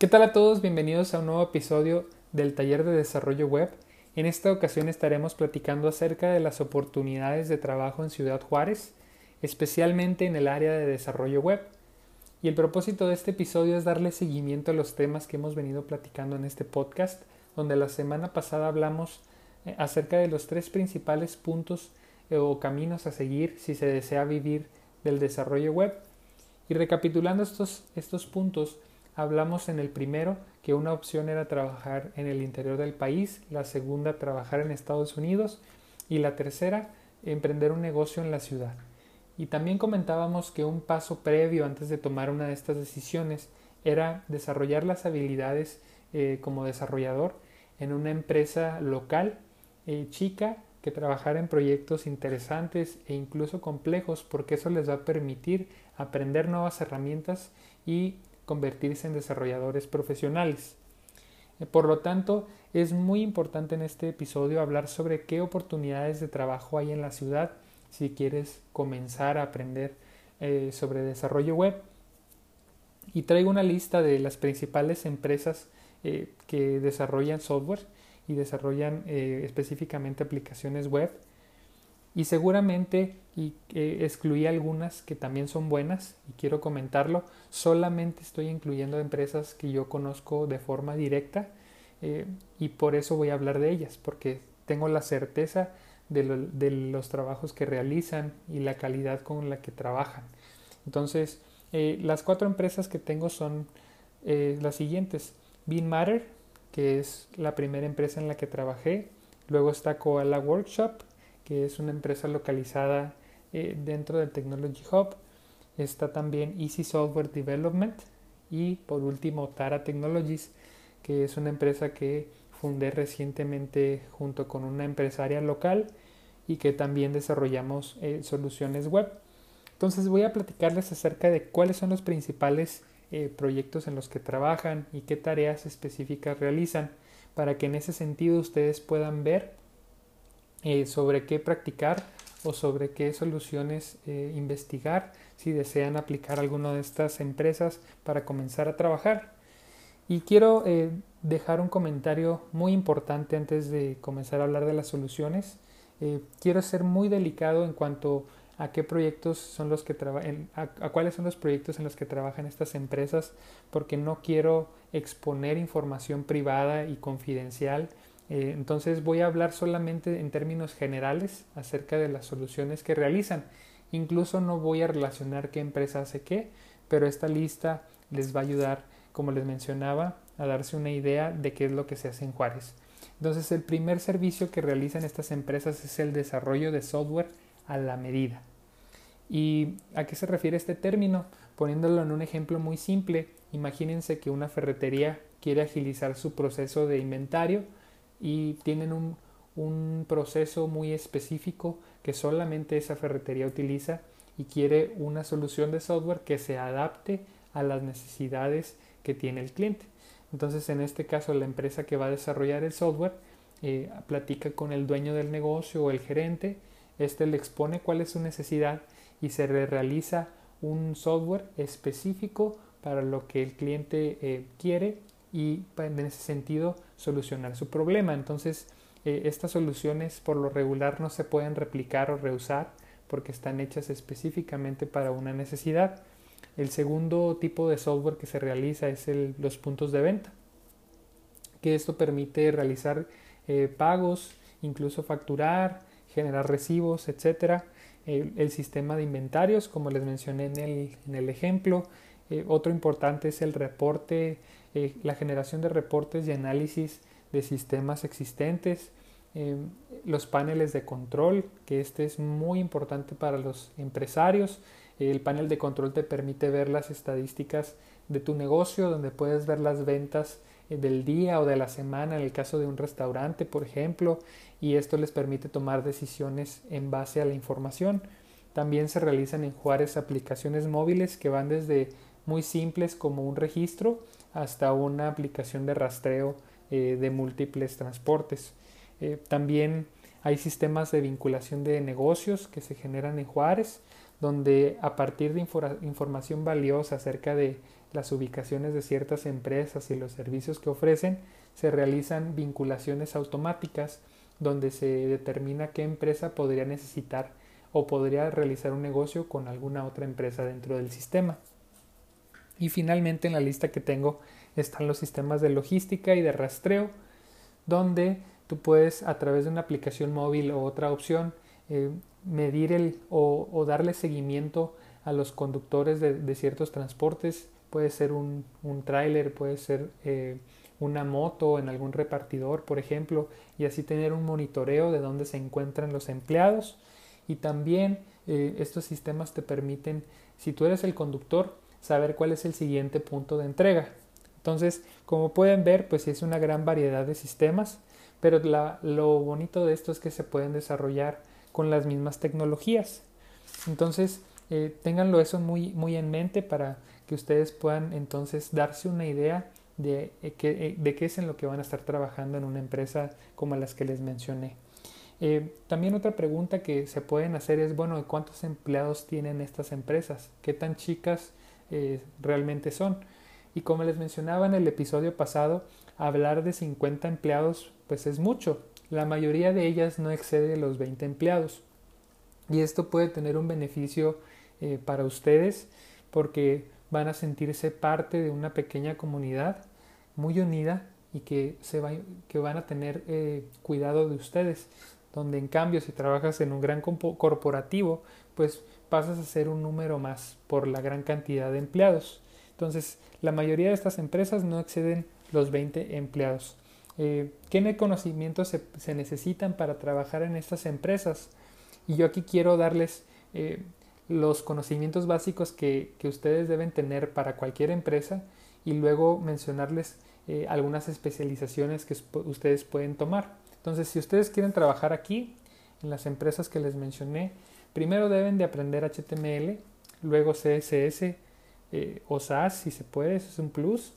¿Qué tal a todos? Bienvenidos a un nuevo episodio del taller de desarrollo web. En esta ocasión estaremos platicando acerca de las oportunidades de trabajo en Ciudad Juárez, especialmente en el área de desarrollo web. Y el propósito de este episodio es darle seguimiento a los temas que hemos venido platicando en este podcast, donde la semana pasada hablamos eh, acerca de los tres principales puntos eh, o caminos a seguir si se desea vivir del desarrollo web. Y recapitulando estos, estos puntos, Hablamos en el primero que una opción era trabajar en el interior del país, la segunda trabajar en Estados Unidos y la tercera emprender un negocio en la ciudad. Y también comentábamos que un paso previo antes de tomar una de estas decisiones era desarrollar las habilidades eh, como desarrollador en una empresa local eh, chica que trabajara en proyectos interesantes e incluso complejos porque eso les va a permitir aprender nuevas herramientas y convertirse en desarrolladores profesionales. Eh, por lo tanto, es muy importante en este episodio hablar sobre qué oportunidades de trabajo hay en la ciudad si quieres comenzar a aprender eh, sobre desarrollo web. Y traigo una lista de las principales empresas eh, que desarrollan software y desarrollan específicamente aplicaciones web y seguramente y excluí algunas que también son buenas y quiero comentarlo. Solamente estoy incluyendo empresas que yo conozco de forma directa eh, y por eso voy a hablar de ellas, porque tengo la certeza de, los trabajos que realizan y la calidad con la que trabajan. Entonces, eh, las cuatro empresas que tengo son eh, las siguientes. Matter, que es la primera empresa en la que trabajé. Luego está Koala Workshop, que es una empresa localizada eh, dentro del Technology Hub. Está también Easy Software Development y por último Tara Technologies, que es una empresa que fundé recientemente junto con una empresaria local y que también desarrollamos eh, soluciones web. Entonces voy a platicarles acerca de cuáles son los principales eh, proyectos en los que trabajan y qué tareas específicas realizan para que en ese sentido ustedes puedan ver eh, sobre qué practicar o sobre qué soluciones eh, investigar si desean aplicar alguna de estas empresas para comenzar a trabajar. Y quiero eh, dejar un comentario muy importante antes de comenzar a hablar de las soluciones. quiero ser muy delicado en cuanto a qué proyectos son los que trabajan, a, cuáles son los proyectos en los que trabajan estas empresas, porque no quiero exponer información privada y confidencial eh, entonces voy a hablar solamente en términos generales acerca de las soluciones que realizan. Incluso no voy a relacionar qué empresa hace qué, pero esta lista les va a ayudar, como les mencionaba, a darse una idea de qué es lo que se hace en Juárez. Entonces el primer servicio que realizan estas empresas es el desarrollo de software a la medida. ¿Y a qué se refiere este término? Poniéndolo en un ejemplo muy simple, imagínense que una ferretería quiere agilizar su proceso de inventario y tienen un, proceso muy específico que solamente esa ferretería utiliza y quiere una solución de software que se adapte a las necesidades que tiene el cliente. Entonces, en este caso, la empresa que va a desarrollar el software eh, platica con el dueño del negocio o el gerente, este le expone cuál es su necesidad y se le realiza un software específico para lo que el cliente eh, quiere y en ese sentido solucionar su problema. Entonces, eh, estas soluciones por lo regular no se pueden replicar o reusar porque están hechas específicamente para una necesidad. El segundo tipo de software que se realiza es el, los puntos de venta, que esto permite realizar eh, pagos, incluso facturar, generar recibos, etc. El, sistema de inventarios, como les mencioné en el, en el ejemplo. Eh, otro importante es el reporte eh, la generación de reportes y análisis de sistemas existentes, eh, los paneles de control, que este es muy importante para los empresarios. El panel de control te permite ver las estadísticas de tu negocio, donde puedes ver las ventas eh, del día o de la semana en el caso de un restaurante, por ejemplo, y esto les permite tomar decisiones en base a la información. También se realizan en Juárez aplicaciones móviles que van desde muy simples como un registro hasta una aplicación de rastreo eh, de múltiples transportes. Eh, también hay sistemas de vinculación de negocios que se generan en Juárez, donde a partir de información valiosa acerca de las ubicaciones de ciertas empresas y los servicios que ofrecen, se realizan vinculaciones automáticas donde se determina qué empresa podría necesitar o podría realizar un negocio con alguna otra empresa dentro del sistema. Y finalmente en la lista que tengo están los sistemas de logística y de rastreo, donde tú puedes a través de una aplicación móvil o otra opción eh, medir el o, darle seguimiento a los conductores de, ciertos transportes. Puede ser un, un tráiler, puede ser eh, una moto en algún repartidor, por ejemplo, y así tener un monitoreo de dónde se encuentran los empleados. Y también eh, estos sistemas te permiten, si tú eres el conductor, saber cuál es el siguiente punto de entrega. Entonces, como pueden ver, pues es una gran variedad de sistemas, pero lo bonito de esto es que se pueden desarrollar con las mismas tecnologías. Entonces, eh, ténganlo eso muy, muy en mente para que ustedes puedan entonces darse una idea de, eh, qué, eh, qué es en lo que van a estar trabajando en una empresa como las que les mencioné. Eh, también otra pregunta que se pueden hacer es, bueno, ¿cuántos empleados tienen estas empresas? ¿Qué tan chicas realmente son? Y como les mencionaba en el episodio pasado, hablar de 50 empleados pues es mucho. La mayoría de ellas no excede los 20 empleados. Y esto puede tener un beneficio para ustedes porque van a sentirse parte de una pequeña comunidad muy unida y que, se va, que van a tener eh, cuidado de ustedes. Donde en cambio si trabajas en un gran corporativo, pues pasas a ser un número más por la gran cantidad de empleados. Entonces, la mayoría de estas empresas no exceden los 20 empleados. Eh, ¿Qué conocimientos se, necesitan para trabajar en estas empresas? Y yo aquí quiero darles eh, los conocimientos básicos que, que, ustedes deben tener para cualquier empresa y luego mencionarles eh, algunas especializaciones que ustedes pueden tomar. Entonces, si ustedes quieren trabajar aquí, en las empresas que les mencioné, primero deben de aprender HTML, luego CSS eh, o SAS, si se puede, eso es un plus,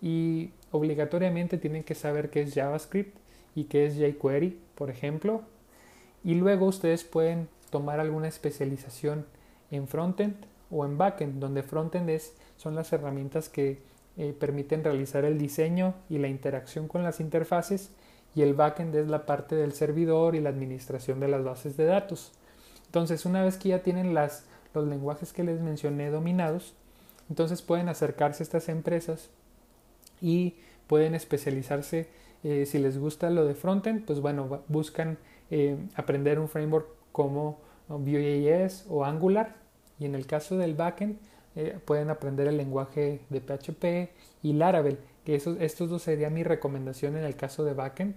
y obligatoriamente tienen que saber qué es JavaScript y qué es jQuery, por ejemplo, y luego ustedes pueden tomar alguna especialización en frontend o en backend, donde frontend es, son las herramientas que eh, permiten realizar el diseño y la interacción con las interfaces y el backend es la parte del servidor y la administración de las bases de datos. Entonces, una vez que ya tienen las, los lenguajes que les mencioné dominados, entonces pueden acercarse a estas empresas y pueden especializarse. Eh, si les gusta lo de frontend, pues bueno, buscan eh, aprender un framework como Vue.js o Angular. Y en el caso del backend, eh, pueden aprender el lenguaje de PHP y Laravel, que estos dos serían mi recomendación en el caso de backend,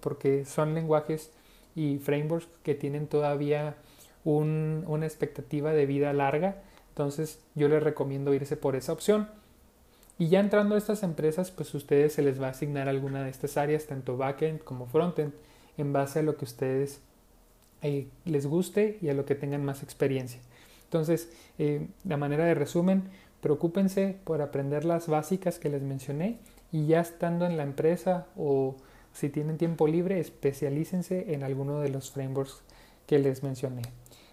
porque son lenguajes y frameworks que tienen todavía una expectativa de vida larga, entonces yo les recomiendo irse por esa opción. Y ya entrando a estas empresas, pues ustedes se les va a asignar alguna de estas áreas, tanto backend como frontend, en base a lo que ustedes eh, les guste y a lo que tengan más experiencia. Entonces, eh, de manera de resumen, preocúpense por aprender las básicas que les mencioné y ya estando en la empresa o si tienen tiempo libre, especialícense en alguno de los frameworks que les mencioné.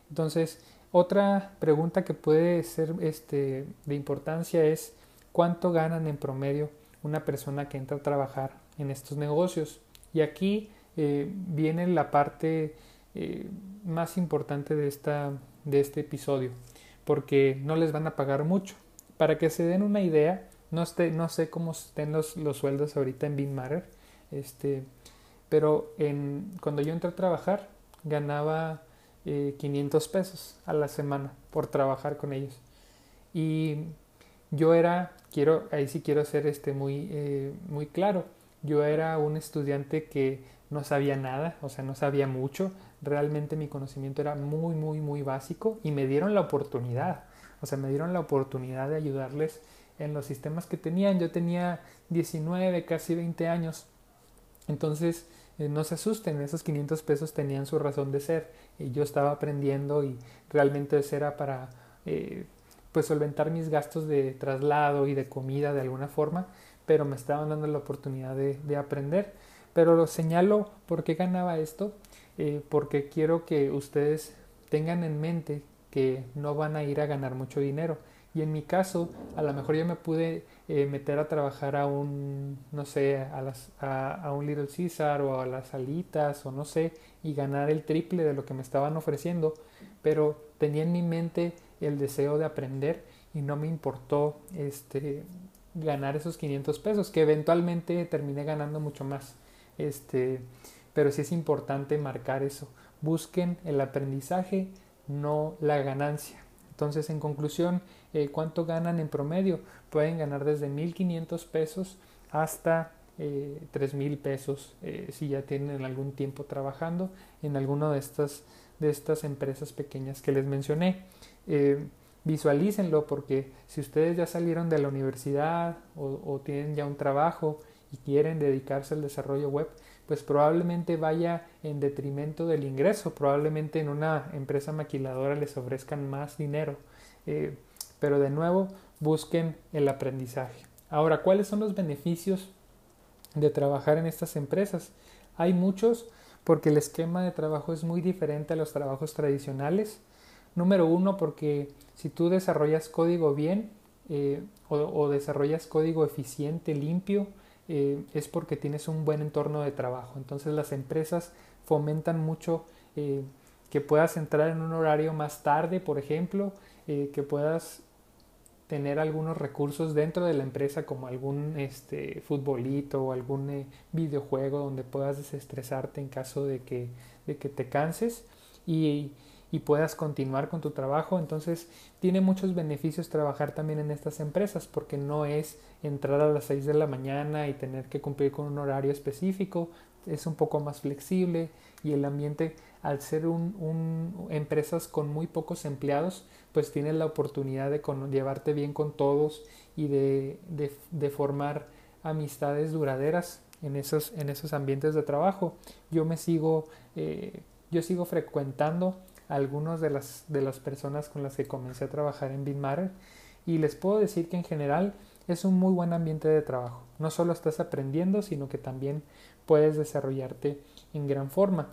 Entonces, otra pregunta que puede ser este, de importancia es cuánto ganan en promedio una persona que entra a trabajar en estos negocios. Y aquí eh, viene la parte eh, más importante de esta de este episodio, porque no les van a pagar mucho. Para que se den una idea, no, no sé cómo estén los, los sueldos ahorita en BeanMatter, este, pero en, cuando yo entré a trabajar ganaba 500 eh, pesos a la semana por trabajar con ellos. Y yo era, quiero, ahí sí quiero ser este muy, eh, muy claro, yo era un estudiante que no sabía nada, o sea, no sabía mucho, realmente mi conocimiento era muy, muy, muy básico y me dieron la oportunidad, o sea, me dieron la oportunidad de ayudarles en los sistemas que tenían. Yo tenía 19, casi 20 años, entonces eh, no se asusten, esos 500 pesos tenían su razón de ser yo estaba aprendiendo y realmente eso era para eh, pues solventar mis gastos de traslado y de comida de alguna forma, pero me estaban dando la oportunidad de, de aprender. Pero lo señalo porque ganaba esto, eh, porque quiero que ustedes tengan en mente que no van a ir a ganar mucho dinero, Y en mi caso, a lo mejor yo me pude eh, meter a trabajar a un, no sé, a, las, a, un Little Caesar o a las alitas o no sé, y ganar el triple de lo que me estaban ofreciendo, pero tenía en mi mente el deseo de aprender y no me importó este, ganar esos 500 pesos, que eventualmente terminé ganando mucho más. Este, pero sí es importante marcar eso. Busquen el aprendizaje, no la ganancia. Entonces, en conclusión, eh, ¿cuánto ganan en promedio? Pueden ganar desde 1.500 pesos hasta eh, 3.000 pesos eh, si ya tienen algún tiempo trabajando en alguna de estas, de estas empresas pequeñas que les mencioné. Eh, visualícenlo porque si ustedes ya salieron de la universidad o tienen ya un trabajo y quieren dedicarse al desarrollo web, pues probablemente vaya en detrimento del ingreso, probablemente en una empresa maquiladora les ofrezcan más dinero, eh, pero de nuevo busquen el aprendizaje. Ahora, ¿cuáles son los beneficios de trabajar en estas empresas? Hay muchos porque el esquema de trabajo es muy diferente a los trabajos tradicionales. Número uno, porque si tú desarrollas código bien eh, o desarrollas código eficiente, limpio, eh, es porque tienes un buen entorno de trabajo. Entonces las empresas fomentan mucho eh, que puedas entrar en un horario más tarde, por ejemplo, eh, que puedas tener algunos recursos dentro de la empresa como algún este, futbolito o algún videojuego donde puedas desestresarte en caso de que, de que te canses y y puedas continuar con tu trabajo. Entonces tiene muchos beneficios trabajar también en estas empresas porque no es entrar a las 6 de la mañana y tener que cumplir con un horario específico, es un poco más flexible y el ambiente al ser un, empresas con muy pocos empleados pues tienes la oportunidad de llevarte bien con todos y de, de, formar amistades duraderas en esos, en esos ambientes de trabajo. Yo me sigo, eh, yo sigo frecuentando algunas de las, de las personas con las que comencé a trabajar en BitMatter y les puedo decir que en general es un muy buen ambiente de trabajo. No solo estás aprendiendo, sino que también puedes desarrollarte en gran forma.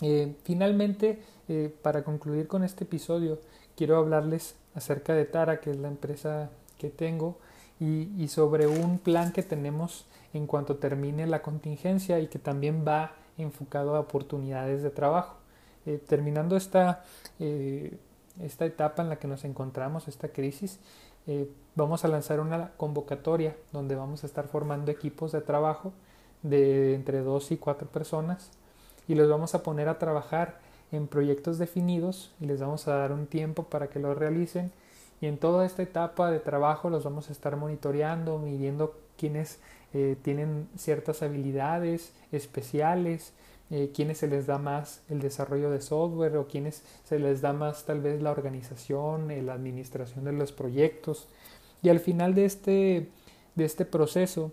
Eh, finalmente, eh, para concluir con este episodio, quiero hablarles acerca de Tara, que es la empresa que tengo, y, y sobre un plan que tenemos en cuanto termine la contingencia y que también va enfocado a oportunidades de trabajo. Eh, terminando esta, eh, esta etapa en la que nos encontramos, esta crisis, eh, vamos a lanzar una convocatoria donde vamos a estar formando equipos de trabajo de entre dos y cuatro personas y los vamos a poner a trabajar en proyectos definidos y les vamos a dar un tiempo para que lo realicen. Y en toda esta etapa de trabajo los vamos a estar monitoreando, midiendo quienes tienen ciertas habilidades especiales, eh, quienes se les da más el desarrollo de software o quienes se les da más tal vez la organización, eh, la administración de los proyectos. Y al final de este, de este proceso,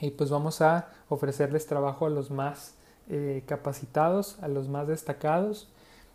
eh, pues vamos a ofrecerles trabajo a los más capacitados, a los más destacados.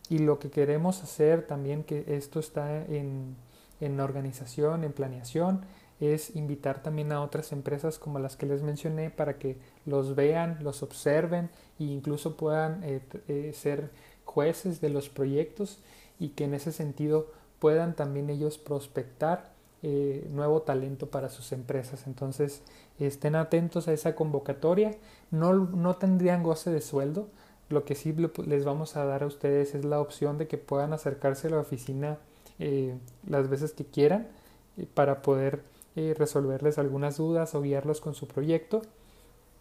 Y lo que queremos hacer también, que esto está en, en organización, en planeación, es invitar también a otras empresas como las que les mencioné para que los vean, los observen e incluso puedan eh, eh, ser jueces de los proyectos y que en ese sentido puedan también ellos prospectar eh, nuevo talento para sus empresas. Entonces estén atentos a esa convocatoria. No, no tendrían goce de sueldo. Lo que sí les vamos a dar a ustedes es la opción de que puedan acercarse a la oficina las veces que quieran para poder resolverles algunas dudas o guiarlos con su proyecto.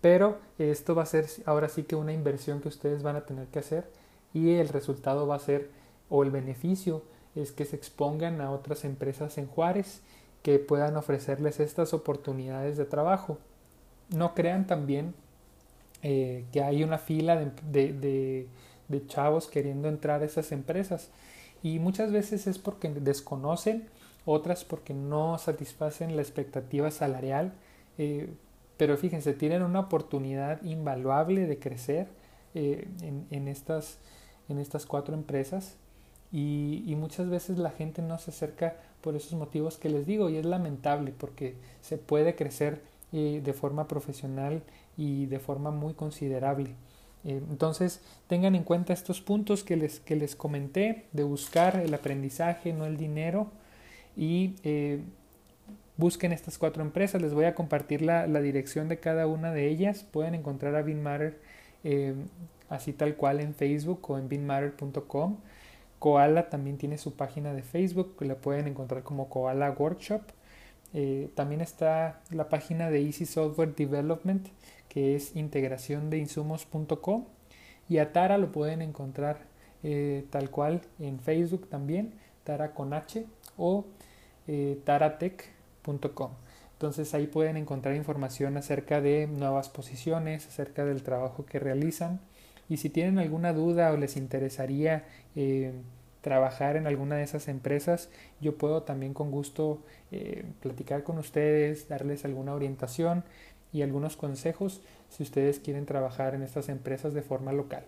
Pero esto va a ser ahora sí que una inversión que ustedes van a tener que hacer y el resultado va a ser o el beneficio es que se expongan a otras empresas en Juárez que puedan ofrecerles estas oportunidades de trabajo. No crean también eh, que hay una fila de, chavos queriendo entrar a esas empresas y muchas veces es porque desconocen, otras porque no satisfacen la expectativa salarial. Eh, pero fíjense, tienen una oportunidad invaluable de crecer eh, en, estas, en estas cuatro empresas y, muchas veces la gente no se acerca por esos motivos que les digo y es lamentable porque se puede crecer eh, de forma profesional y de forma muy considerable. Entonces tengan en cuenta estos puntos que les, que les comenté de buscar el aprendizaje, no el dinero. Y eh, busquen estas cuatro empresas. Les voy a compartir la, dirección de cada una de ellas. Pueden encontrar a BinMatter eh, así tal cual en Facebook o en binmatter.com. Koala también tiene su página de Facebook, la pueden encontrar como Koala Workshop. Eh, también está la página de Easy Software Development, que es integración de insumos.com. Y a Tara lo pueden encontrar tal cual en Facebook también, Tara con H o eh, taratech.com. Entonces ahí pueden encontrar información acerca de nuevas posiciones, acerca del trabajo que realizan. Y si tienen alguna duda o les interesaría eh, trabajar en alguna de esas empresas, yo puedo también con gusto eh, platicar con ustedes, darles alguna orientación y algunos consejos si ustedes quieren trabajar en estas empresas de forma local.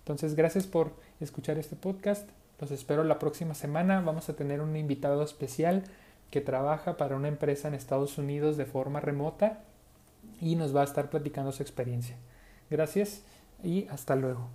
Entonces, gracias por escuchar este podcast. Los espero la próxima semana. Vamos a tener un invitado especial que trabaja para una empresa en Estados Unidos de forma remota y nos va a estar platicando su experiencia. Gracias y hasta luego.